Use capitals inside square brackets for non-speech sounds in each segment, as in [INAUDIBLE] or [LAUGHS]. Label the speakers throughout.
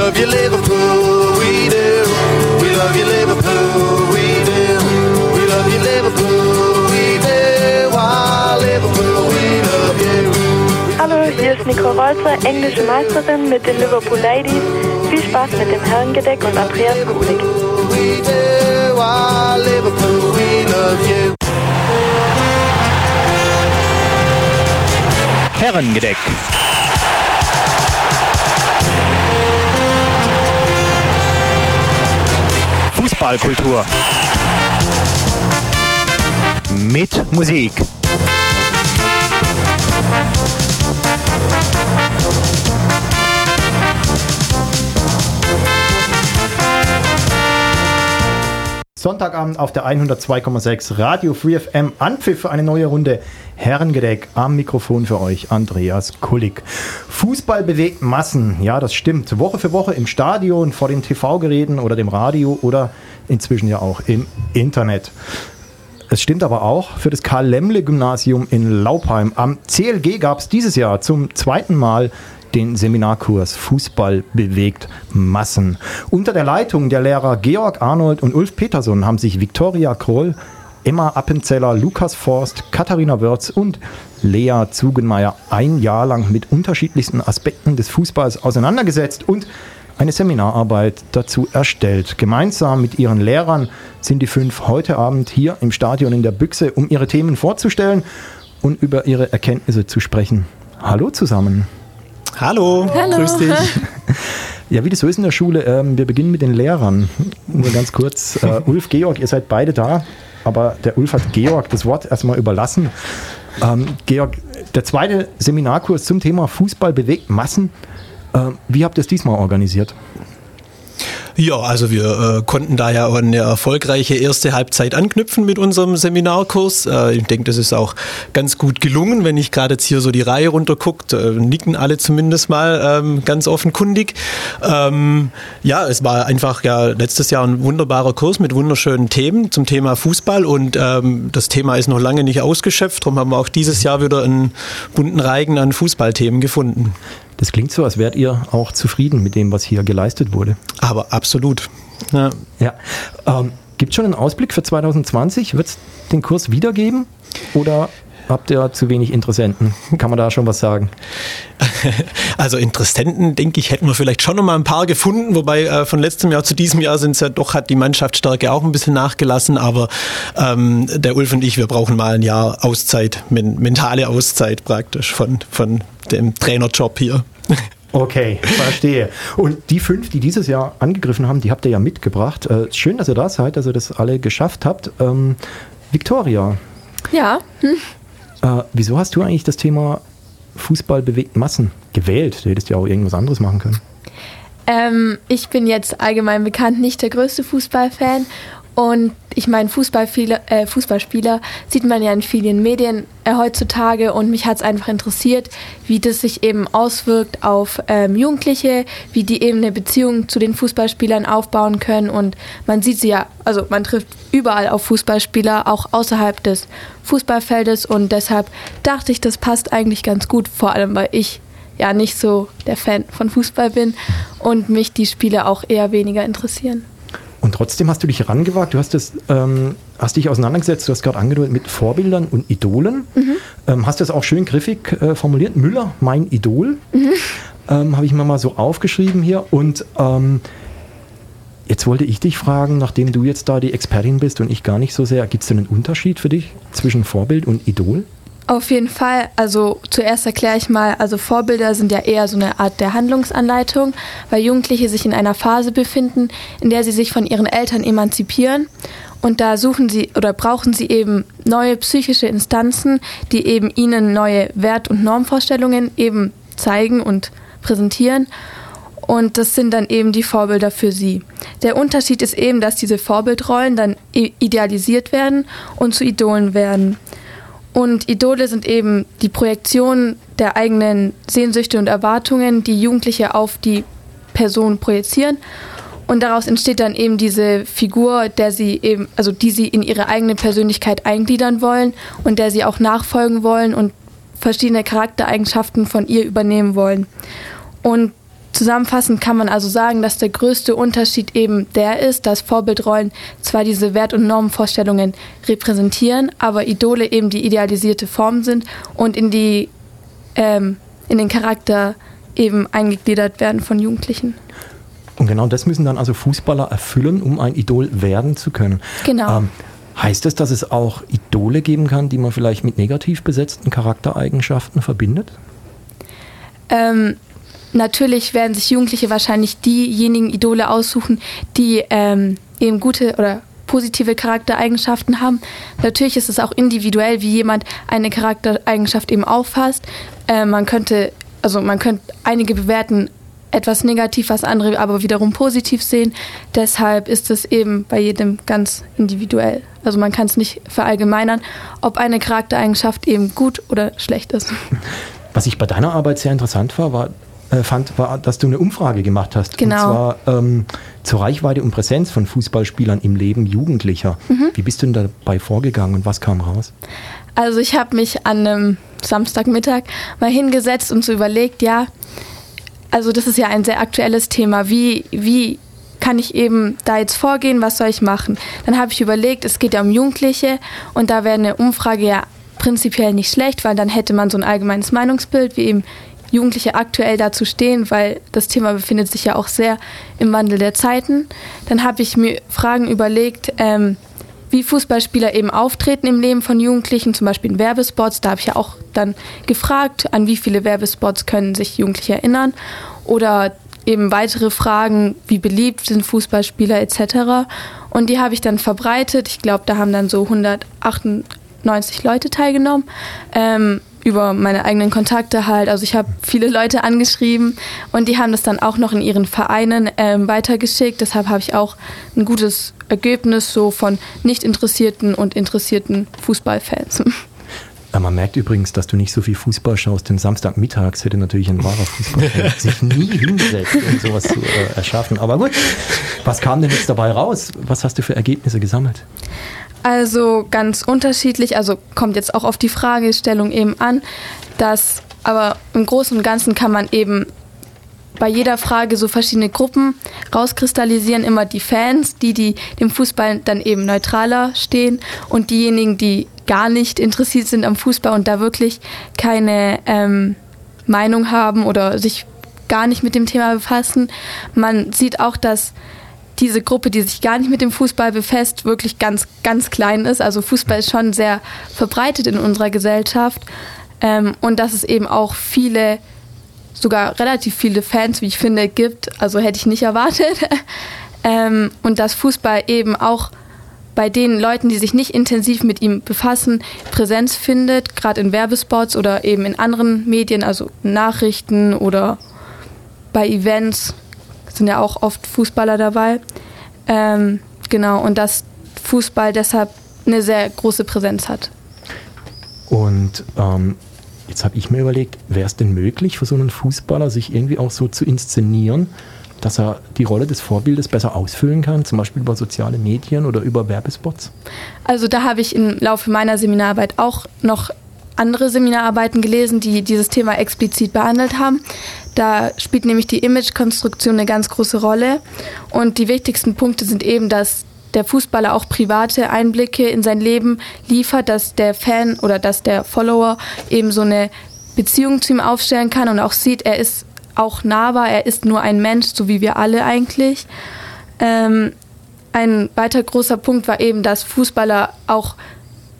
Speaker 1: love you, Liverpool, we do. We love you, Liverpool, we do. We love you, Liverpool, we do. Ah, Liverpool, we love you.
Speaker 2: Hallo, hier ist Nicole Rolzer, englische Meisterin mit den Liverpool Ladies. Viel Spaß mit dem Herrengedeck und Andreas Kulig.
Speaker 1: We do. Ah, Liverpool, we love you.
Speaker 3: Herrengedeck. Fußballkultur. Mit Musik. Sonntagabend auf der 102,6 Radio Free FM. Anpfiff für eine neue Runde Herrengedeck. Am Mikrofon für euch Andreas Kullig. Fußball bewegt Massen. Ja, das stimmt. Woche für Woche im Stadion, vor den TV-Geräten oder dem Radio oder inzwischen ja auch im Internet. Es stimmt aber auch für das Karl-Lemle-Gymnasium in Laupheim. Am CLG gab es dieses Jahr zum zweiten Mal den Seminarkurs Fußball bewegt Massen. Unter der Leitung der Lehrer Georg Arnold und Ulf Peterson haben sich Viktoria Kroll, Emma Appenzeller, Lukas Forst, Katharina Wörz und Lea Zugenmeier ein Jahr lang mit unterschiedlichsten Aspekten des Fußballs auseinandergesetzt und eine Seminararbeit dazu erstellt. Gemeinsam mit ihren Lehrern sind die fünf heute Abend hier im Stadion in der Büchse, um ihre Themen vorzustellen und über ihre Erkenntnisse zu sprechen. Hallo zusammen.
Speaker 4: Hallo,
Speaker 5: Hallo.
Speaker 4: grüß dich. [LAUGHS]
Speaker 3: Ja, wie das so ist in der Schule, ähm, wir beginnen mit den Lehrern. Nur ganz kurz. Äh, Ulf, Georg, ihr seid beide da, aber der Ulf hat Georg das Wort erstmal überlassen. Ähm, Georg, der zweite Seminarkurs zum Thema Fußball bewegt Massen. Äh, wie habt ihr es diesmal organisiert?
Speaker 4: Ja, also wir äh, konnten da ja eine erfolgreiche erste Halbzeit anknüpfen mit unserem Seminarkurs. Äh, ich denke, das ist auch ganz gut gelungen, wenn ich gerade jetzt hier so die Reihe runterguckt, äh, nicken alle zumindest mal ähm, ganz offenkundig. Ähm, ja, es war einfach ja letztes Jahr ein wunderbarer Kurs mit wunderschönen Themen zum Thema Fußball und ähm, das Thema ist noch lange nicht ausgeschöpft. Darum haben wir auch dieses Jahr wieder einen bunten Reigen an Fußballthemen gefunden.
Speaker 3: Das klingt so, als wärt ihr auch zufrieden mit dem, was hier geleistet wurde.
Speaker 4: Aber absolut. Ja.
Speaker 3: Ja. Ähm, Gibt es schon einen Ausblick für 2020? Wird es den Kurs wiedergeben? Oder habt ihr zu wenig Interessenten? Kann man da schon was sagen? [LAUGHS]
Speaker 4: Also Interessenten, denke ich, hätten wir vielleicht schon noch mal ein paar gefunden, wobei äh, von letztem Jahr zu diesem Jahr sind es ja doch, hat die Mannschaftsstärke auch ein bisschen nachgelassen, aber ähm, der Ulf und ich, wir brauchen mal ein Jahr Auszeit, men mentale Auszeit praktisch von, von dem Trainerjob hier. [LAUGHS]
Speaker 3: Okay, verstehe. Und die fünf, die dieses Jahr angegriffen haben, die habt ihr ja mitgebracht. Äh, schön, dass ihr da seid, dass ihr das alle geschafft habt. Ähm, Victoria,
Speaker 5: Ja, hm.
Speaker 3: Äh, wieso hast du eigentlich das Thema Fußball bewegt Massen gewählt? Du hättest ja auch irgendwas anderes machen können.
Speaker 5: ähm, ich bin jetzt allgemein bekannt nicht der größte Fußballfan. Und ich meine, Fußballspieler, äh, Fußballspieler sieht man ja in vielen Medien äh, heutzutage und mich hat es einfach interessiert, wie das sich eben auswirkt auf ähm, Jugendliche, wie die eben eine Beziehung zu den Fußballspielern aufbauen können. Und man sieht sie ja, also man trifft überall auf Fußballspieler, auch außerhalb des Fußballfeldes. Und deshalb dachte ich, das passt eigentlich ganz gut, vor allem weil ich ja nicht so der Fan von Fußball bin und mich die Spiele auch eher weniger interessieren.
Speaker 3: Und trotzdem hast du dich herangewagt, du hast, das, ähm, hast dich auseinandergesetzt, du hast gerade angedeutet mit Vorbildern und Idolen. Ähm, hast das auch schön griffig äh, formuliert. Müller, mein Idol. Ähm, Habe ich mir mal so aufgeschrieben hier. Und ähm, jetzt wollte ich dich fragen, nachdem du jetzt da die Expertin bist und ich gar nicht so sehr, gibt es denn einen Unterschied für dich zwischen Vorbild und Idol?
Speaker 5: Auf jeden Fall. Also zuerst erkläre ich mal, also Vorbilder sind ja eher so eine Art der Handlungsanleitung, weil Jugendliche sich in einer Phase befinden, in der sie sich von ihren Eltern emanzipieren. Und da suchen sie oder brauchen sie eben neue psychische Instanzen, die eben ihnen neue Wert- und Normvorstellungen eben zeigen und präsentieren. Und das sind dann eben die Vorbilder für sie. Der Unterschied ist eben, dass diese Vorbildrollen dann idealisiert werden und zu Idolen werden. Und Idole sind eben die Projektion der eigenen Sehnsüchte und Erwartungen, die Jugendliche auf die Person projizieren. Und daraus entsteht dann eben diese Figur, der sie eben, also die sie in ihre eigene Persönlichkeit eingliedern wollen und der sie auch nachfolgen wollen und verschiedene Charaktereigenschaften von ihr übernehmen wollen. Und Zusammenfassend kann man also sagen, dass der größte Unterschied eben der ist, dass Vorbildrollen zwar diese Wert- und Normenvorstellungen repräsentieren, aber Idole eben die idealisierte Form sind und in, die, ähm, in den Charakter eben eingegliedert werden von Jugendlichen.
Speaker 3: Und genau das müssen dann also Fußballer erfüllen, um ein Idol werden zu können.
Speaker 5: Genau.
Speaker 3: Ähm, heißt das, dass es auch Idole geben kann, die man vielleicht mit negativ besetzten Charaktereigenschaften verbindet?
Speaker 5: Ähm, natürlich werden sich Jugendliche wahrscheinlich diejenigen Idole aussuchen, die ähm, eben gute oder positive Charaktereigenschaften haben. Natürlich ist es auch individuell, wie jemand eine Charaktereigenschaft eben auffasst. Äh, man könnte, also man könnte einige bewerten etwas negativ, was andere aber wiederum positiv sehen. Deshalb ist es eben bei jedem ganz individuell. Also man kann es nicht verallgemeinern, ob eine Charaktereigenschaft eben gut oder schlecht ist.
Speaker 3: Was ich bei deiner Arbeit sehr interessant war, war äh, fand, war, dass du eine Umfrage gemacht hast.
Speaker 5: Genau.
Speaker 3: Und zwar ähm, zur Reichweite und Präsenz von Fußballspielern im Leben Jugendlicher.
Speaker 5: Mhm.
Speaker 3: Wie bist du denn dabei vorgegangen und was kam raus?
Speaker 5: Also ich habe mich an einem Samstagmittag mal hingesetzt und so überlegt, ja, also das ist ja ein sehr aktuelles Thema. Wie, wie kann ich eben da jetzt vorgehen? Was soll ich machen? Dann habe ich überlegt, es geht ja um Jugendliche und da wäre eine Umfrage ja prinzipiell nicht schlecht, weil dann hätte man so ein allgemeines Meinungsbild, wie eben Jugendliche aktuell dazu stehen, weil das Thema befindet sich ja auch sehr im Wandel der Zeiten. Dann habe ich mir Fragen überlegt, ähm, wie Fußballspieler eben auftreten im Leben von Jugendlichen, zum Beispiel in Werbespots. Da habe ich ja auch dann gefragt, an wie viele Werbespots können sich Jugendliche erinnern. Oder eben weitere Fragen, wie beliebt sind Fußballspieler etc. Und die habe ich dann verbreitet. Ich glaube, da haben dann so 198 Leute teilgenommen. Ähm, über meine eigenen Kontakte halt. Also ich habe viele Leute angeschrieben und die haben das dann auch noch in ihren Vereinen ähm, weitergeschickt. Deshalb habe ich auch ein gutes Ergebnis so von nicht interessierten und interessierten Fußballfans.
Speaker 3: Man merkt übrigens, dass du nicht so viel Fußball schaust, denn Samstagmittags hätte natürlich ein wahrer Fußballfan [LAUGHS] sich nie hingesetzt, um sowas zu äh, erschaffen. Aber gut, was kam denn jetzt dabei raus? Was hast du für Ergebnisse gesammelt?
Speaker 5: Also ganz unterschiedlich, also kommt jetzt auch auf die Fragestellung eben an, dass aber im Großen und Ganzen kann man eben bei jeder Frage so verschiedene Gruppen rauskristallisieren, immer die Fans, die, die dem Fußball dann eben neutraler stehen und diejenigen, die gar nicht interessiert sind am Fußball und da wirklich keine ähm, Meinung haben oder sich gar nicht mit dem Thema befassen. Man sieht auch, dass diese Gruppe, die sich gar nicht mit dem Fußball befasst, wirklich ganz, ganz klein ist. Also Fußball ist schon sehr verbreitet in unserer Gesellschaft. Ähm, und dass es eben auch viele, sogar relativ viele Fans, wie ich finde, gibt. Also hätte ich nicht erwartet. [LAUGHS] ähm, und dass Fußball eben auch bei den Leuten, die sich nicht intensiv mit ihm befassen, Präsenz findet, gerade in Werbespots oder eben in anderen Medien, also Nachrichten oder bei Events sind ja auch oft Fußballer dabei. Ähm, genau, und dass Fußball deshalb eine sehr große Präsenz hat.
Speaker 3: Und ähm, jetzt habe ich mir überlegt, wäre es denn möglich für so einen Fußballer, sich irgendwie auch so zu inszenieren, dass er die Rolle des Vorbildes besser ausfüllen kann, zum Beispiel über soziale Medien oder über Werbespots?
Speaker 5: Also da habe ich im Laufe meiner Seminararbeit auch noch andere Seminararbeiten gelesen, die dieses Thema explizit behandelt haben. Da spielt nämlich die Imagekonstruktion eine ganz große Rolle. Und die wichtigsten Punkte sind eben, dass der Fußballer auch private Einblicke in sein Leben liefert, dass der Fan oder dass der Follower eben so eine Beziehung zu ihm aufstellen kann und auch sieht, er ist auch nahbar, er ist nur ein Mensch, so wie wir alle eigentlich. Ähm, ein weiter großer Punkt war eben, dass Fußballer auch,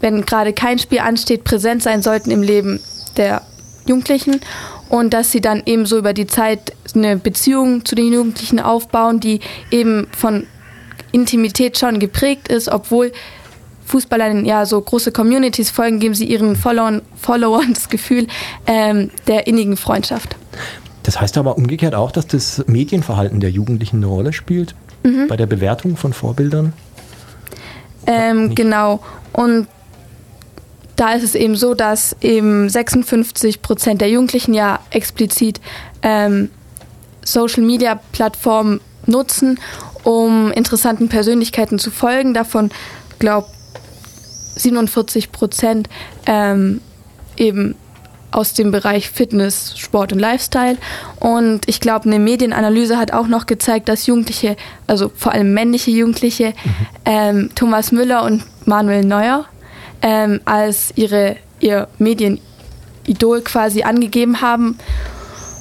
Speaker 5: wenn gerade kein Spiel ansteht, präsent sein sollten im Leben der Jugendlichen und dass sie dann eben so über die Zeit eine Beziehung zu den Jugendlichen aufbauen, die eben von Intimität schon geprägt ist, obwohl Fußballern ja so große Communities folgen, geben sie ihren Followern, Followern das Gefühl ähm, der innigen Freundschaft.
Speaker 3: Das heißt aber umgekehrt auch, dass das Medienverhalten der Jugendlichen eine Rolle spielt
Speaker 5: Mhm.
Speaker 3: bei der Bewertung von Vorbildern.
Speaker 5: Ähm, genau. Und da ist es eben so, dass eben 56 Prozent der Jugendlichen ja explizit ähm, Social Media Plattformen nutzen, um interessanten Persönlichkeiten zu folgen. Davon glaube 47 Prozent ähm, eben aus dem Bereich Fitness, Sport und Lifestyle. Und ich glaube, eine Medienanalyse hat auch noch gezeigt, dass Jugendliche, also vor allem männliche Jugendliche, mhm. ähm, Thomas Müller und Manuel Neuer ähm, als ihre, ihr Medienidol quasi angegeben haben.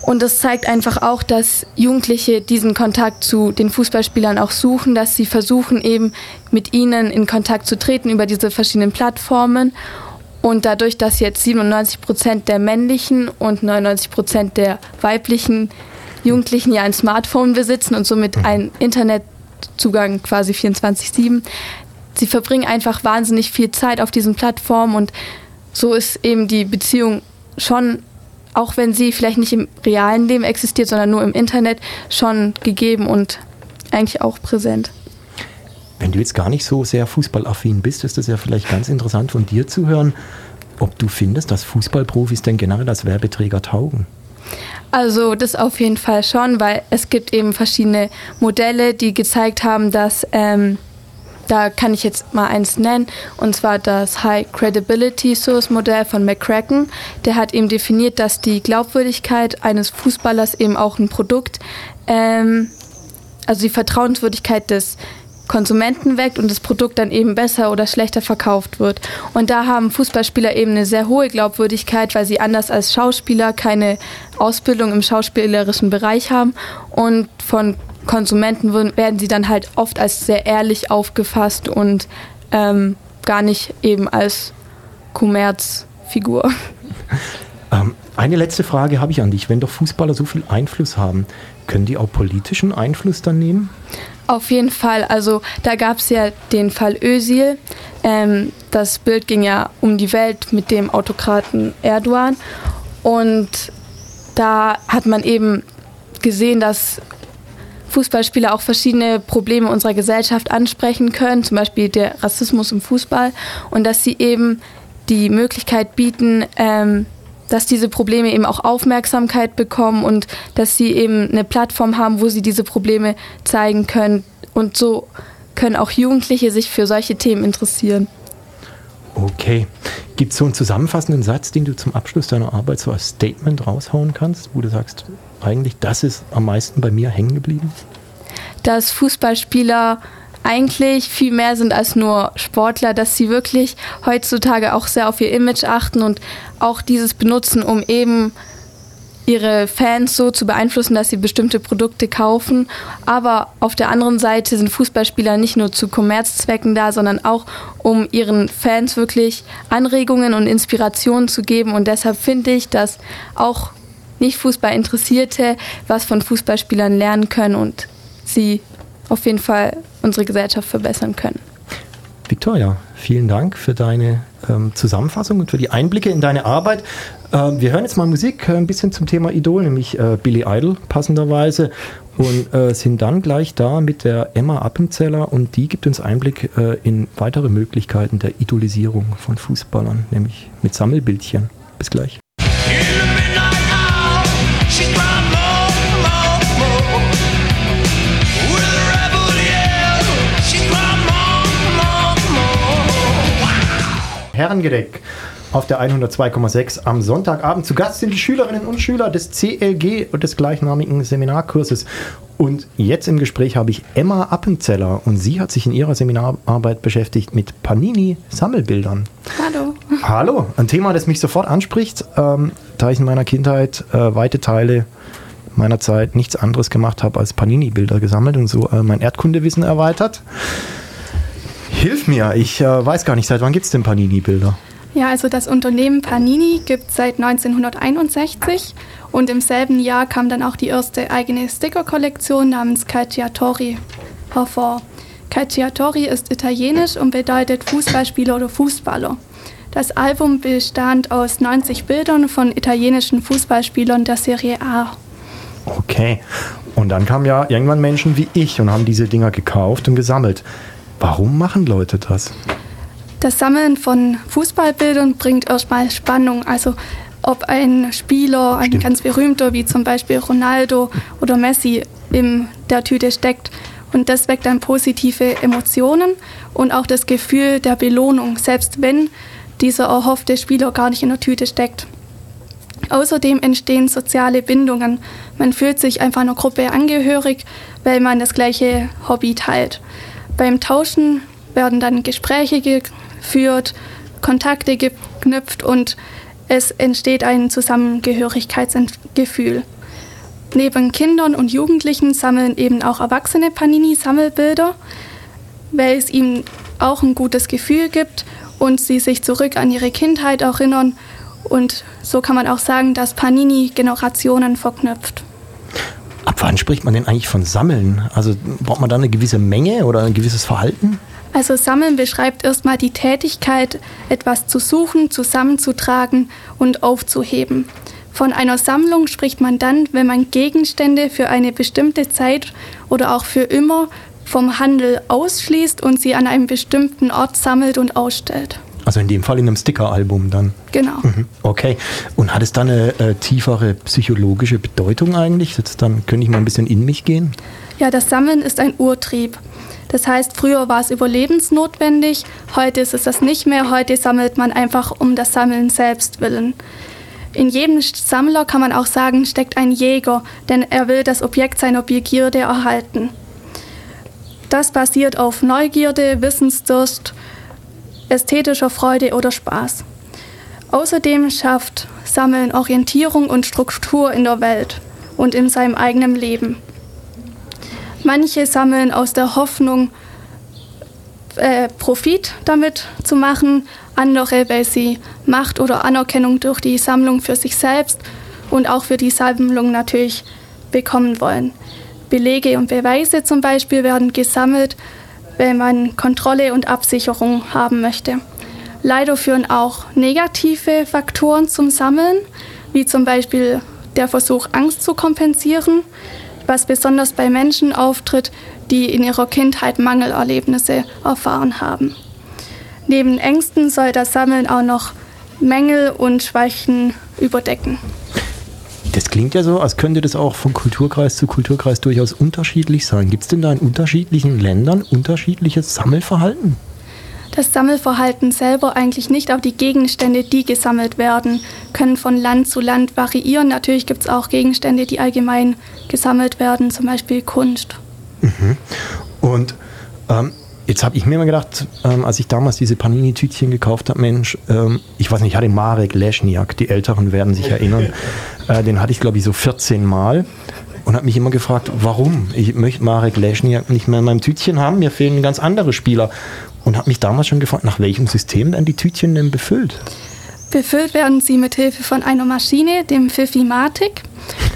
Speaker 5: Und das zeigt einfach auch, dass Jugendliche diesen Kontakt zu den Fußballspielern auch suchen, dass sie versuchen eben mit ihnen in Kontakt zu treten über diese verschiedenen Plattformen. Und dadurch, dass jetzt 97 Prozent der männlichen und 99 Prozent der weiblichen Jugendlichen ja ein Smartphone besitzen und somit einen Internetzugang quasi 24-7, sie verbringen einfach wahnsinnig viel Zeit auf diesen Plattformen und so ist eben die Beziehung schon, auch wenn sie vielleicht nicht im realen Leben existiert, sondern nur im Internet, schon gegeben und eigentlich auch präsent.
Speaker 3: Wenn du jetzt gar nicht so sehr fußballaffin bist, ist es ja vielleicht ganz interessant von dir zu hören, ob du findest, dass Fußballprofis denn generell als Werbeträger taugen.
Speaker 5: Also das auf jeden Fall schon, weil es gibt eben verschiedene Modelle, die gezeigt haben, dass ähm, da kann ich jetzt mal eins nennen, und zwar das High Credibility Source Modell von McCracken. Der hat eben definiert, dass die Glaubwürdigkeit eines Fußballers eben auch ein Produkt, ähm, also die Vertrauenswürdigkeit des Konsumenten weckt und das Produkt dann eben besser oder schlechter verkauft wird. Und da haben Fußballspieler eben eine sehr hohe Glaubwürdigkeit, weil sie anders als Schauspieler keine Ausbildung im schauspielerischen Bereich haben und von Konsumenten werden sie dann halt oft als sehr ehrlich aufgefasst und ähm, gar nicht eben als Kommerzfigur. [LAUGHS]
Speaker 3: Ähm, eine letzte Frage habe ich an dich. Wenn doch Fußballer so viel Einfluss haben, können die auch politischen Einfluss dann nehmen?
Speaker 5: Auf jeden Fall. Also da gab es ja den Fall Özil. Ähm, das Bild ging ja um die Welt mit dem Autokraten Erdogan. Und da hat man eben gesehen, dass Fußballspieler auch verschiedene Probleme unserer Gesellschaft ansprechen können, zum Beispiel der Rassismus im Fußball. Und dass sie eben die Möglichkeit bieten, ähm, dass diese Probleme eben auch Aufmerksamkeit bekommen und dass sie eben eine Plattform haben, wo sie diese Probleme zeigen können. Und so können auch Jugendliche sich für solche Themen interessieren.
Speaker 3: Okay. Gibt es so einen zusammenfassenden Satz, den du zum Abschluss deiner Arbeit so als Statement raushauen kannst, wo du sagst, eigentlich das ist am meisten bei mir hängen geblieben?
Speaker 5: Dass Fußballspieler eigentlich viel mehr sind als nur Sportler, dass sie wirklich heutzutage auch sehr auf ihr Image achten und auch dieses benutzen, um eben ihre Fans so zu beeinflussen, dass sie bestimmte Produkte kaufen. Aber auf der anderen Seite sind Fußballspieler nicht nur zu Kommerzzwecken da, sondern auch um ihren Fans wirklich Anregungen und Inspirationen zu geben. Und deshalb finde ich, dass auch nicht Fußballinteressierte was von Fußballspielern lernen können und sie auf jeden Fall unsere Gesellschaft verbessern können.
Speaker 3: Victoria, vielen Dank für deine ähm, Zusammenfassung und für die Einblicke in deine Arbeit. Ähm, wir hören jetzt mal Musik, äh, ein bisschen zum Thema Idol, nämlich äh, Billy Idol passenderweise und äh, sind dann gleich da mit der Emma Appenzeller und die gibt uns Einblick äh, in weitere Möglichkeiten der Idolisierung von Fußballern, nämlich mit Sammelbildchen. Bis gleich. Herrengedeck auf der 102,6 am Sonntagabend. Zu Gast sind die Schülerinnen und Schüler des CLG und des gleichnamigen Seminarkurses. Und jetzt im Gespräch habe ich Emma Appenzeller und sie hat sich in ihrer Seminararbeit beschäftigt mit Panini-Sammelbildern.
Speaker 5: Hallo.
Speaker 3: Hallo, ein Thema, das mich sofort anspricht, ähm, da ich in meiner Kindheit äh, weite Teile meiner Zeit nichts anderes gemacht habe als Panini-Bilder gesammelt und so äh, mein Erdkundewissen erweitert. Hilf mir, ich äh, weiß gar nicht, seit wann gibt es denn Panini-Bilder?
Speaker 6: Ja, also das Unternehmen Panini gibt es seit 1961 und im selben Jahr kam dann auch die erste eigene Sticker-Kollektion namens Calciatori hervor. Calciatori ist italienisch und bedeutet Fußballspieler oder Fußballer. Das Album bestand aus 90 Bildern von italienischen Fußballspielern der Serie A.
Speaker 3: Okay. Und dann kamen ja irgendwann Menschen wie ich und haben diese Dinger gekauft und gesammelt. Warum machen Leute das?
Speaker 6: Das Sammeln von Fußballbildern bringt erstmal Spannung. Also ob ein Spieler, ein Stimmt. ganz berühmter, wie zum Beispiel Ronaldo oder Messi, in der Tüte steckt. Und das weckt dann positive Emotionen und auch das Gefühl der Belohnung, selbst wenn dieser erhoffte Spieler gar nicht in der Tüte steckt. Außerdem entstehen soziale Bindungen. Man fühlt sich einfach einer Gruppe angehörig, weil man das gleiche Hobby teilt. Beim Tauschen werden dann Gespräche geführt, Kontakte geknüpft und es entsteht ein Zusammengehörigkeitsgefühl. Neben Kindern und Jugendlichen sammeln eben auch Erwachsene Panini-Sammelbilder, weil es ihnen auch ein gutes Gefühl gibt und sie sich zurück an ihre Kindheit erinnern. Und so kann man auch sagen, dass Panini Generationen verknüpft.
Speaker 3: Ab wann spricht man denn eigentlich von Sammeln? Also braucht man da eine gewisse Menge oder ein gewisses Verhalten?
Speaker 6: Also Sammeln beschreibt erstmal die Tätigkeit, etwas zu suchen, zusammenzutragen und aufzuheben. Von einer Sammlung spricht man dann, wenn man Gegenstände für eine bestimmte Zeit oder auch für immer vom Handel ausschließt und sie an einem bestimmten Ort sammelt und ausstellt.
Speaker 3: Also in dem Fall in einem Stickeralbum dann.
Speaker 6: Genau.
Speaker 3: Mhm, Okay. Und hat es da eine äh, tiefere psychologische Bedeutung eigentlich? Jetzt dann könnte ich mal ein bisschen in mich gehen.
Speaker 6: Ja, das Sammeln ist ein Urtrieb. Das heißt, früher war es überlebensnotwendig, heute ist es das nicht mehr. Heute sammelt man einfach um das Sammeln selbst willen. In jedem Sammler kann man auch sagen, steckt ein Jäger, denn er will das Objekt seiner Begierde erhalten. Das basiert auf Neugierde, Wissensdurst, ästhetischer Freude oder Spaß. Außerdem schafft Sammeln Orientierung und Struktur in der Welt und in seinem eigenen Leben. Manche sammeln aus der Hoffnung, äh, Profit damit zu machen, andere, weil sie Macht oder Anerkennung durch die Sammlung für sich selbst und auch für die Sammlung natürlich bekommen wollen. Belege und Beweise zum Beispiel werden gesammelt, wenn man Kontrolle und Absicherung haben möchte. Leider führen auch negative Faktoren zum Sammeln, wie zum Beispiel der Versuch, Angst zu kompensieren, was besonders bei Menschen auftritt, die in ihrer Kindheit Mangelerlebnisse erfahren haben. Neben Ängsten soll das Sammeln auch noch Mängel und Schwächen überdecken.
Speaker 3: Das klingt ja so, als könnte das auch von Kulturkreis zu Kulturkreis durchaus unterschiedlich sein. Gibt es denn da in unterschiedlichen Ländern unterschiedliches Sammelverhalten?
Speaker 6: Das Sammelverhalten selber eigentlich nicht, aber die Gegenstände, die gesammelt werden, können von Land zu Land variieren. Natürlich gibt es auch Gegenstände, die allgemein gesammelt werden, zum Beispiel Kunst.
Speaker 3: Und ähm, jetzt habe ich mir mal gedacht, ähm, als ich damals diese Panini-Tütchen gekauft habe, Mensch, ähm, ich weiß nicht, ich hatte Marek Leschniak, die Älteren werden sich erinnern, [LAUGHS] äh, den hatte ich glaube ich so 14 Mal und habe mich immer gefragt, warum? Ich möchte Marek Leschniak nicht mehr in meinem Tütchen haben, mir fehlen ganz andere Spieler. Und habe mich damals schon gefragt, nach welchem System denn die Tütchen denn befüllt?
Speaker 6: Befüllt werden sie mit Hilfe von einer Maschine, dem Fifimatic,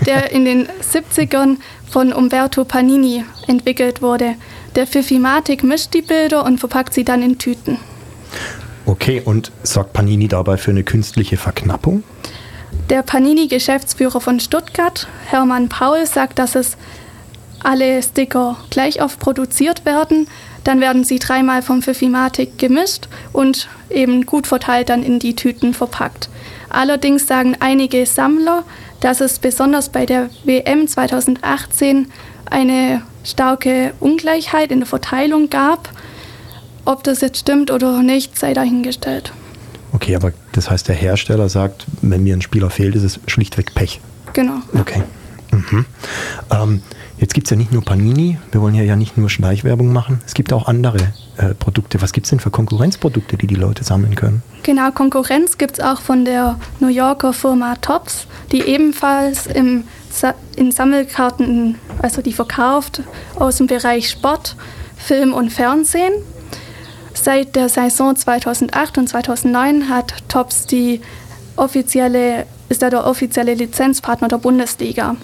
Speaker 6: der [LAUGHS] in den 70ern von Umberto Panini entwickelt wurde. Der Fifimatic mischt die Bilder und verpackt sie dann in Tüten.
Speaker 3: Okay, und sorgt Panini dabei für eine künstliche Verknappung?
Speaker 6: Der Panini-Geschäftsführer von Stuttgart, Hermann Paul, sagt, dass es alle Sticker gleich oft produziert werden. Dann werden sie dreimal vom Fifimatic gemischt und eben gut verteilt dann in die Tüten verpackt. Allerdings sagen einige Sammler, dass es besonders bei der WM 2018 eine starke Ungleichheit in der Verteilung gab. Ob das jetzt stimmt oder nicht, sei dahingestellt.
Speaker 3: Okay, aber das heißt, der Hersteller sagt, wenn mir ein Spieler fehlt, ist es schlichtweg Pech.
Speaker 6: Genau.
Speaker 3: Okay. Mhm. Ähm, jetzt gibt es ja nicht nur Panini, wir wollen ja nicht nur Schleichwerbung machen, es gibt auch andere äh, Produkte. Was gibt es denn für Konkurrenzprodukte, die die Leute sammeln können?
Speaker 6: Genau, Konkurrenz gibt es auch von der New Yorker Firma Tops, die ebenfalls im, in Sammelkarten, also die verkauft aus dem Bereich Sport, Film und Fernsehen. Seit der Saison 2008 und 2009 hat Tops die offizielle, ist er der offizielle Lizenzpartner der Bundesliga.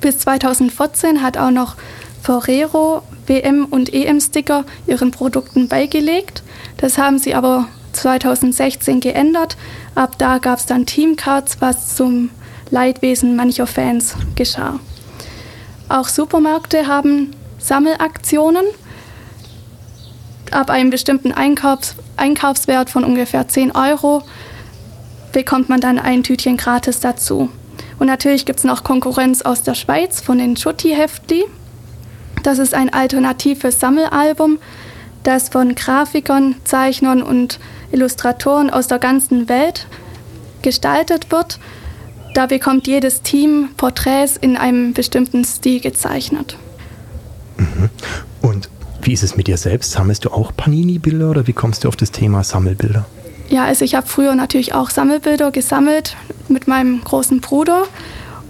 Speaker 6: Bis 2014 hat auch noch Ferrero WM- und EM-Sticker ihren Produkten beigelegt. Das haben sie aber 2016 geändert. Ab da gab es dann Teamcards, was zum Leidwesen mancher Fans geschah. Auch Supermärkte haben Sammelaktionen. Ab einem bestimmten Einkaufs Einkaufswert von ungefähr 10 Euro bekommt man dann ein Tütchen gratis dazu. Und natürlich gibt es noch Konkurrenz aus der Schweiz von den Schutti Heftli. Das ist ein alternatives Sammelalbum, das von Grafikern, Zeichnern und Illustratoren aus der ganzen Welt gestaltet wird. da bekommt jedes Team Porträts in einem bestimmten Stil gezeichnet.
Speaker 3: Und wie ist es mit dir selbst? Sammelst du auch Panini-Bilder oder wie kommst du auf das Thema Sammelbilder?
Speaker 6: Ja, also ich habe früher natürlich auch Sammelbilder gesammelt mit meinem großen Bruder.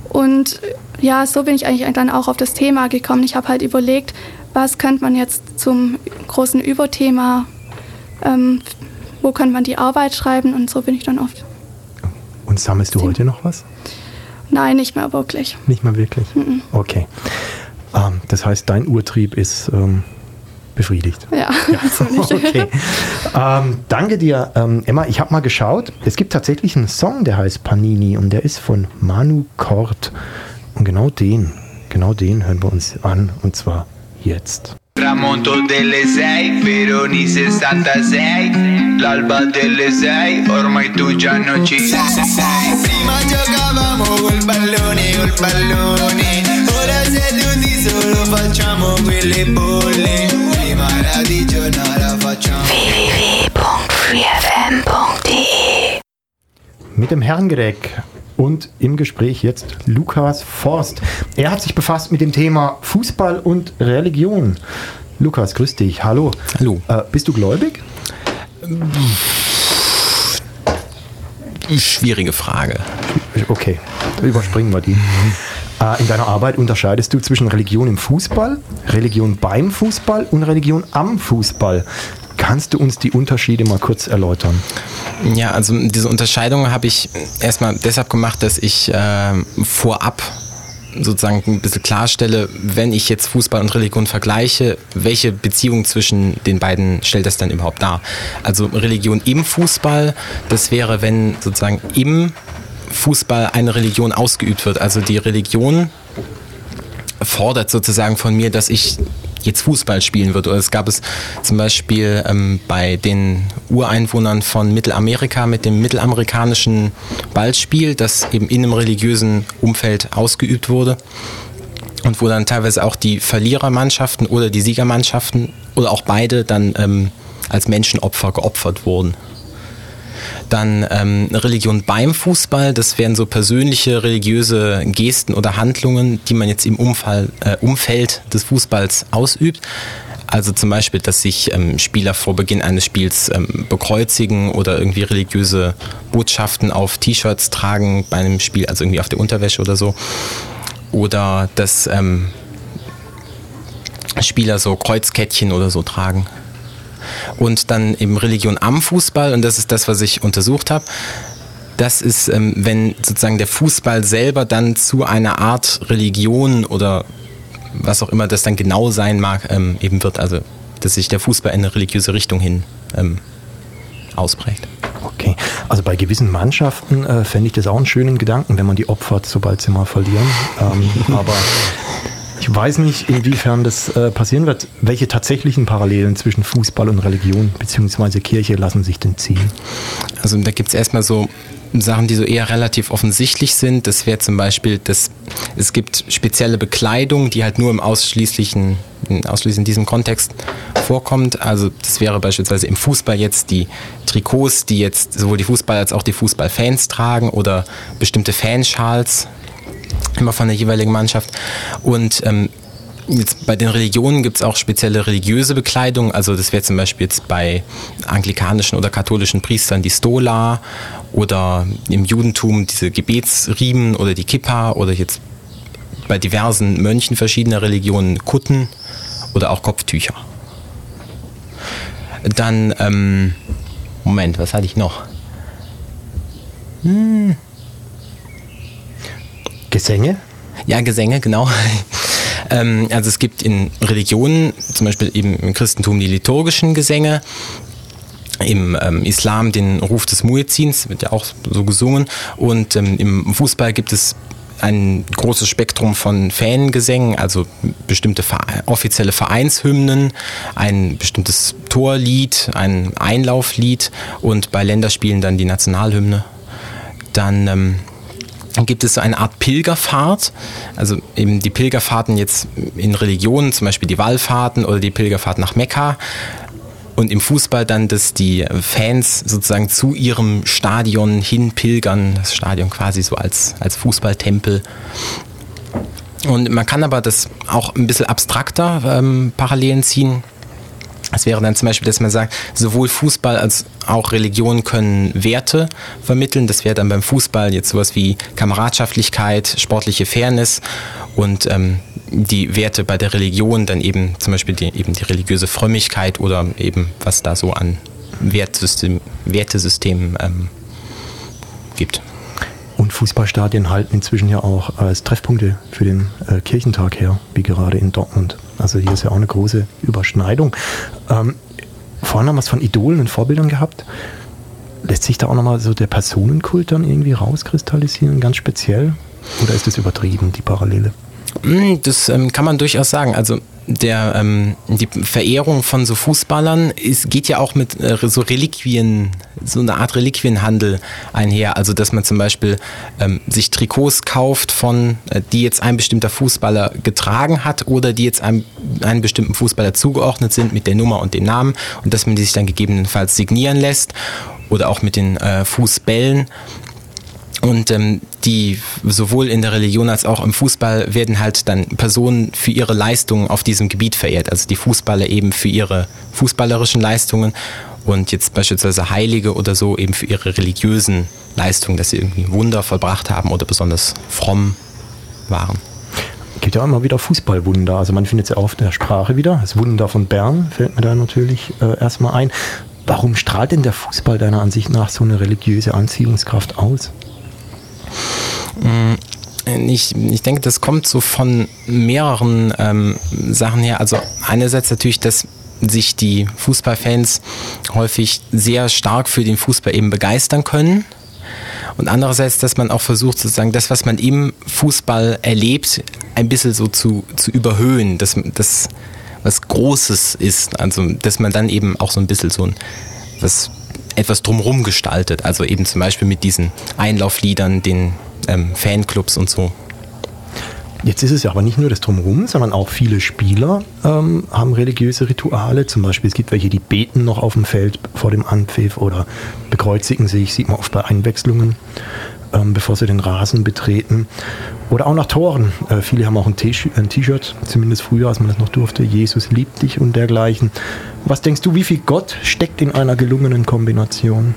Speaker 6: Und ja, so bin ich eigentlich dann auch auf das Thema gekommen. Ich habe halt überlegt, was könnte man jetzt zum großen Überthema, ähm, wo könnte man die Arbeit schreiben und so bin ich dann oft.
Speaker 3: Und sammelst du heute noch was?
Speaker 6: Nein, nicht mehr wirklich.
Speaker 3: Nicht mal wirklich? Okay. Ähm, das heißt, dein Urtrieb ist ähm, befriedigt.
Speaker 6: Ja, ziemlich. [LAUGHS]
Speaker 3: Okay. Ähm, danke dir, ähm, Emma. Ich habe mal geschaut. Es gibt tatsächlich einen Song, der heißt Panini und der ist von Manu Kort. Und genau den, genau den hören wir uns an und zwar jetzt.
Speaker 7: Tramonto delle sei, Veroni 66 L'alba delle sei, ormai tu già non ci sei Prima giocavamo col pallone, col pallone Ora seduti solo facciamo quelle bolle Prima era di giorno, ora facciamo
Speaker 3: Mit dem Herrengedeck und im Gespräch jetzt Lukas Forst. Er hat sich befasst mit dem Thema Fußball und Religion. Lukas, grüß dich. Hallo.
Speaker 8: Hallo.
Speaker 3: Äh, bist du gläubig?
Speaker 8: Schwierige Frage.
Speaker 3: Okay, überspringen wir die. [LAUGHS] Äh, in deiner Arbeit unterscheidest du zwischen Religion im Fußball, Religion beim Fußball und Religion am Fußball. Kannst du uns die Unterschiede mal kurz erläutern?
Speaker 8: Ja, also diese Unterscheidung habe ich erstmal deshalb gemacht, dass ich ähm, vorab sozusagen ein bisschen klarstelle, wenn ich jetzt Fußball und Religion vergleiche, welche Beziehung zwischen den beiden stellt das dann überhaupt dar? Also Religion im Fußball, das wäre, wenn sozusagen im Fußball eine Religion ausgeübt wird. Also die Religion fordert sozusagen von mir, dass ich jetzt Fußball spielen würde. Oder es gab es zum Beispiel ähm, bei den Ureinwohnern von Mittelamerika mit dem mittelamerikanischen Ballspiel, das eben in einem religiösen Umfeld ausgeübt wurde. Und wo dann teilweise auch die Verlierermannschaften oder die Siegermannschaften oder auch beide dann ähm, als Menschenopfer geopfert wurden. Dann ähm, Religion beim Fußball, das wären so persönliche religiöse Gesten oder Handlungen, die man jetzt im Umfall, äh, Umfeld des Fußballs ausübt. Also zum Beispiel, dass sich ähm, Spieler vor Beginn eines Spiels ähm, bekreuzigen oder irgendwie religiöse Botschaften auf T-Shirts tragen bei einem Spiel, also irgendwie auf der Unterwäsche oder so. Oder dass ähm, Spieler so Kreuzkettchen oder so tragen und dann eben Religion am Fußball und das ist das, was ich untersucht habe. Das ist, ähm, wenn sozusagen der Fußball selber dann zu einer Art Religion oder was auch immer das dann genau sein mag, ähm, eben wird. Also, dass sich der Fußball in eine religiöse Richtung hin ähm, ausprägt.
Speaker 3: Okay, also bei gewissen Mannschaften äh, fände ich das auch einen schönen Gedanken, wenn man die opfert, sobald sie mal verlieren. Ähm, [LAUGHS] aber ich weiß nicht, inwiefern das äh, passieren wird. Welche tatsächlichen Parallelen zwischen Fußball und Religion bzw. Kirche lassen sich denn ziehen?
Speaker 8: Also da gibt es erstmal so Sachen, die so eher relativ offensichtlich sind. Das wäre zum Beispiel, dass es gibt spezielle Bekleidung, die halt nur im ausschließlichen, ausschließlich in diesem Kontext vorkommt. Also das wäre beispielsweise im Fußball jetzt die Trikots, die jetzt sowohl die Fußball als auch die Fußballfans tragen oder bestimmte Fanschals, immer von der jeweiligen Mannschaft. Und ähm, Jetzt bei den Religionen gibt es auch spezielle religiöse Bekleidung. Also das wäre zum Beispiel jetzt bei anglikanischen oder katholischen Priestern die Stola oder im Judentum diese Gebetsriemen oder die Kippa oder jetzt bei diversen Mönchen verschiedener Religionen Kutten oder auch Kopftücher. Dann, ähm, Moment, was hatte ich noch?
Speaker 3: Gesänge?
Speaker 8: Ja, Gesänge, genau. [LAUGHS] Ähm, also es gibt in Religionen, zum Beispiel eben im Christentum die liturgischen Gesänge, im ähm, Islam den Ruf des Muezzins, wird ja auch so gesungen, und ähm, im Fußball gibt es ein großes Spektrum von Fangesängen, also bestimmte Vere offizielle Vereinshymnen, ein bestimmtes Torlied, ein Einlauflied und bei Länderspielen dann die Nationalhymne. Dann ähm, gibt es so eine Art Pilgerfahrt, also eben die Pilgerfahrten jetzt in Religionen, zum Beispiel die Wallfahrten oder die Pilgerfahrt nach Mekka. Und im Fußball dann, dass die Fans sozusagen zu ihrem Stadion hin pilgern, das Stadion quasi so als, als Fußballtempel. Und man kann aber das auch ein bisschen abstrakter ähm, Parallelen ziehen. Es wäre dann zum Beispiel, dass man sagt, sowohl Fußball als auch Religion können Werte vermitteln. Das wäre dann beim Fußball jetzt sowas wie Kameradschaftlichkeit, sportliche Fairness und ähm, die Werte bei der Religion dann eben zum Beispiel die, eben die religiöse Frömmigkeit oder eben was da so an Wertesystem, Wertesystemen ähm, gibt.
Speaker 3: Und Fußballstadien halten inzwischen ja auch als Treffpunkte für den äh, Kirchentag her, wie gerade in Dortmund. Also hier ist ja auch eine große Überschneidung. Ähm, vorhin haben wir es von Idolen und Vorbildern gehabt. Lässt sich da auch nochmal so der Personenkult dann irgendwie rauskristallisieren, ganz speziell? Oder ist das übertrieben, die Parallele?
Speaker 8: Hm, das ähm, kann man durchaus sagen. Also der, ähm, die Verehrung von so Fußballern ist, geht ja auch mit äh, so Reliquien, so eine Art Reliquienhandel einher. Also dass man zum Beispiel ähm, sich Trikots kauft von, äh, die jetzt ein bestimmter Fußballer getragen hat oder die jetzt einem, einem bestimmten Fußballer zugeordnet sind mit der Nummer und dem Namen und dass man die sich dann gegebenenfalls signieren lässt oder auch mit den äh, Fußbällen. Und ähm, die sowohl in der Religion als auch im Fußball werden halt dann Personen für ihre Leistungen auf diesem Gebiet verehrt. Also die Fußballer eben für ihre fußballerischen Leistungen und jetzt beispielsweise Heilige oder so eben für ihre religiösen Leistungen, dass sie irgendwie Wunder vollbracht haben oder besonders fromm waren.
Speaker 3: Gibt ja immer wieder Fußballwunder. Also man findet es ja auf der Sprache wieder. Das Wunder von Bern fällt mir da natürlich äh, erstmal ein. Warum strahlt denn der Fußball deiner Ansicht nach so eine religiöse Anziehungskraft aus?
Speaker 8: Mm, ich, ich denke, das kommt so von mehreren ähm, Sachen her. Also einerseits natürlich, dass sich die Fußballfans häufig sehr stark für den Fußball eben begeistern können. Und andererseits, dass man auch versucht, sozusagen das, was man im Fußball erlebt, ein bisschen so zu, zu überhöhen, dass das was Großes ist. Also, dass man dann eben auch so ein bisschen so ein was etwas drumherum gestaltet. Also eben zum Beispiel mit diesen Einlaufliedern, den ähm, Fanclubs und so.
Speaker 3: Jetzt ist es ja aber nicht nur das Drumherum, sondern auch viele Spieler ähm, haben religiöse Rituale. Zum Beispiel, es gibt welche, die beten noch auf dem Feld vor dem Anpfiff oder bekreuzigen sich, sieht man oft bei Einwechslungen, ähm, bevor sie den Rasen betreten. Oder auch nach Toren. Äh, viele haben auch ein T-Shirt, zumindest früher, als man das noch durfte. Jesus liebt dich und dergleichen. Was denkst du, wie viel Gott steckt in einer gelungenen Kombination?